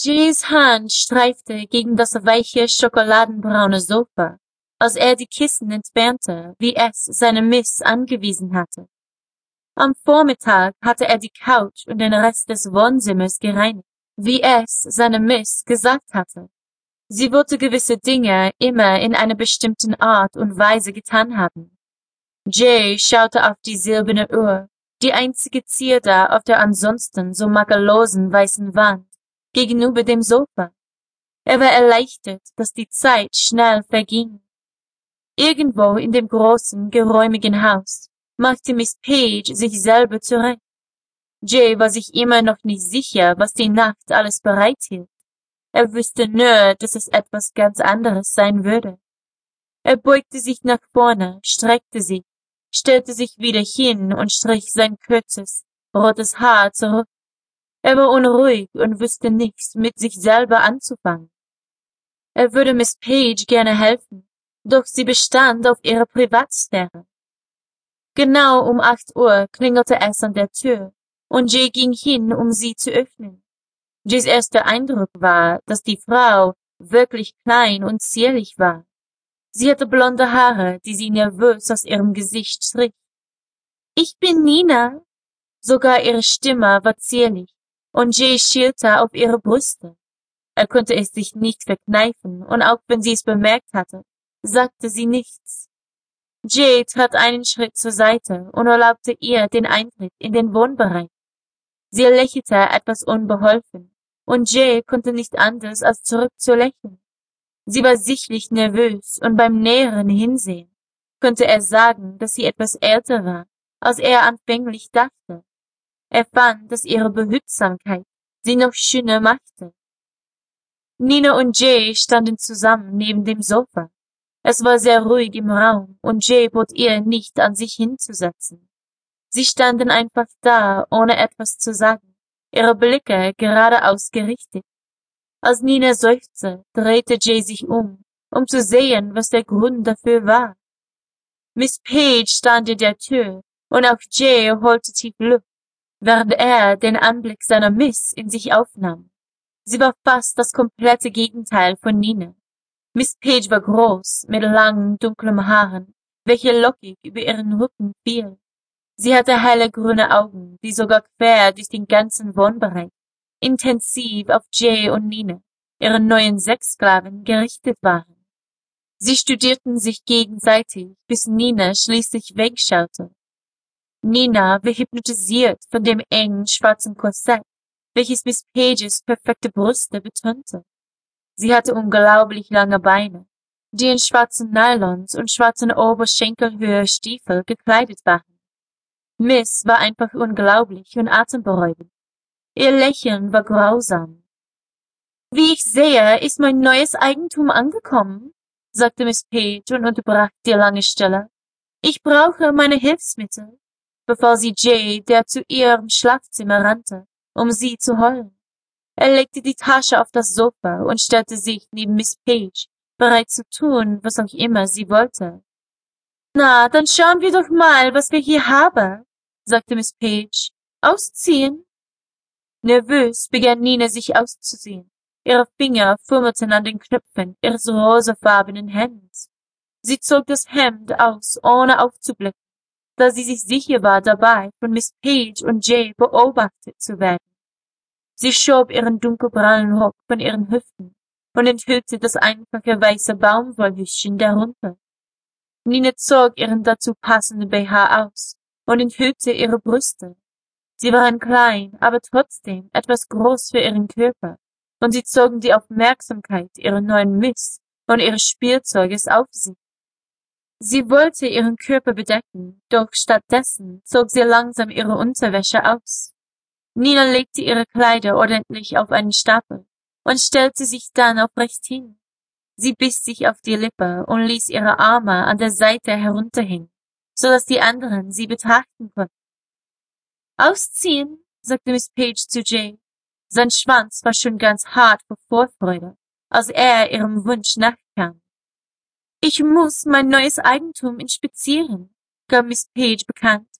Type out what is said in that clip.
Jays Hand streifte gegen das weiche schokoladenbraune Sofa, als er die Kissen entfernte, wie es seine Miss angewiesen hatte. Am Vormittag hatte er die Couch und den Rest des Wohnzimmers gereinigt, wie es seine Miss gesagt hatte. Sie wollte gewisse Dinge immer in einer bestimmten Art und Weise getan haben. Jay schaute auf die silberne Uhr, die einzige Zierde auf der ansonsten so makellosen weißen Wand, gegenüber dem Sofa. Er war erleichtert, dass die Zeit schnell verging. Irgendwo in dem großen, geräumigen Haus machte Miss Page sich selber zurecht. Jay war sich immer noch nicht sicher, was die Nacht alles bereithielt. Er wusste nur, dass es etwas ganz anderes sein würde. Er beugte sich nach vorne, streckte sich, stellte sich wieder hin und strich sein kurzes, rotes Haar zurück. Er war unruhig und wusste nichts mit sich selber anzufangen. Er würde Miss Page gerne helfen, doch sie bestand auf ihrer Privatsphäre. Genau um acht Uhr klingelte es an der Tür, und Jay ging hin, um sie zu öffnen. Jays erster Eindruck war, dass die Frau wirklich klein und zierlich war. Sie hatte blonde Haare, die sie nervös aus ihrem Gesicht strich. Ich bin Nina. Sogar ihre Stimme war zierlich, und Jay schielte auf ihre Brüste. Er konnte es sich nicht verkneifen, und auch wenn sie es bemerkt hatte, sagte sie nichts. Jay trat einen Schritt zur Seite und erlaubte ihr den Eintritt in den Wohnbereich. Sie lächelte etwas unbeholfen, und Jay konnte nicht anders als zurückzulächeln. Sie war sichtlich nervös, und beim näheren Hinsehen konnte er sagen, dass sie etwas älter war, als er anfänglich dachte. Er fand, dass ihre Behütsamkeit sie noch schöner machte. Nina und Jay standen zusammen neben dem Sofa. Es war sehr ruhig im Raum, und Jay bot ihr nicht an sich hinzusetzen. Sie standen einfach da, ohne etwas zu sagen, ihre Blicke geradeaus gerichtet. Als Nina seufzte, drehte Jay sich um, um zu sehen, was der Grund dafür war. Miss Page stand in der Tür, und auch Jay holte tief Luft, während er den Anblick seiner Miss in sich aufnahm. Sie war fast das komplette Gegenteil von Nina. Miss Page war groß, mit langen, dunklen Haaren, welche lockig über ihren Rücken fielen. Sie hatte helle grüne Augen, die sogar quer durch den ganzen Wohnbereich intensiv auf Jay und Nina, ihre neuen Sexsklaven, gerichtet waren. Sie studierten sich gegenseitig, bis Nina schließlich wegschaute. Nina war hypnotisiert von dem engen schwarzen Korsett, welches Miss Pages perfekte Brüste betonte. Sie hatte unglaublich lange Beine, die in schwarzen Nylons und schwarzen Oberschenkelhöhe Stiefel gekleidet waren. Miss war einfach unglaublich und atemberaubend. Ihr Lächeln war grausam. Wie ich sehe, ist mein neues Eigentum angekommen, sagte Miss Page und unterbrach die lange Stelle. Ich brauche meine Hilfsmittel, befahl sie Jay, der zu ihrem Schlafzimmer rannte, um sie zu holen. Er legte die Tasche auf das Sofa und stellte sich neben Miss Page, bereit zu tun, was auch immer sie wollte. Na, dann schauen wir doch mal, was wir hier haben, sagte Miss Page. Ausziehen? Nervös begann Nina sich auszuziehen. Ihre Finger fummelten an den Knöpfen ihres rosafarbenen Hemds. Sie zog das Hemd aus, ohne aufzublicken, da sie sich sicher war dabei, von Miss Page und Jay beobachtet zu werden. Sie schob ihren dunkelbraunen Rock von ihren Hüften und enthüllte das einfache weiße Baumwollhüschen darunter. Nina zog ihren dazu passenden BH aus und enthüllte ihre Brüste. Sie waren klein, aber trotzdem etwas groß für ihren Körper, und sie zogen die Aufmerksamkeit ihrer neuen Miss und ihres Spielzeuges auf sich. Sie wollte ihren Körper bedecken, doch stattdessen zog sie langsam ihre Unterwäsche aus. Nina legte ihre Kleider ordentlich auf einen Stapel und stellte sich dann aufrecht hin. Sie biss sich auf die Lippe und ließ ihre Arme an der Seite herunterhängen, so dass die anderen sie betrachten konnten. Ausziehen, sagte Miss Page zu Jay. Sein Schwanz war schon ganz hart vor Vorfreude, als er ihrem Wunsch nachkam. Ich muss mein neues Eigentum inspizieren, gab Miss Page bekannt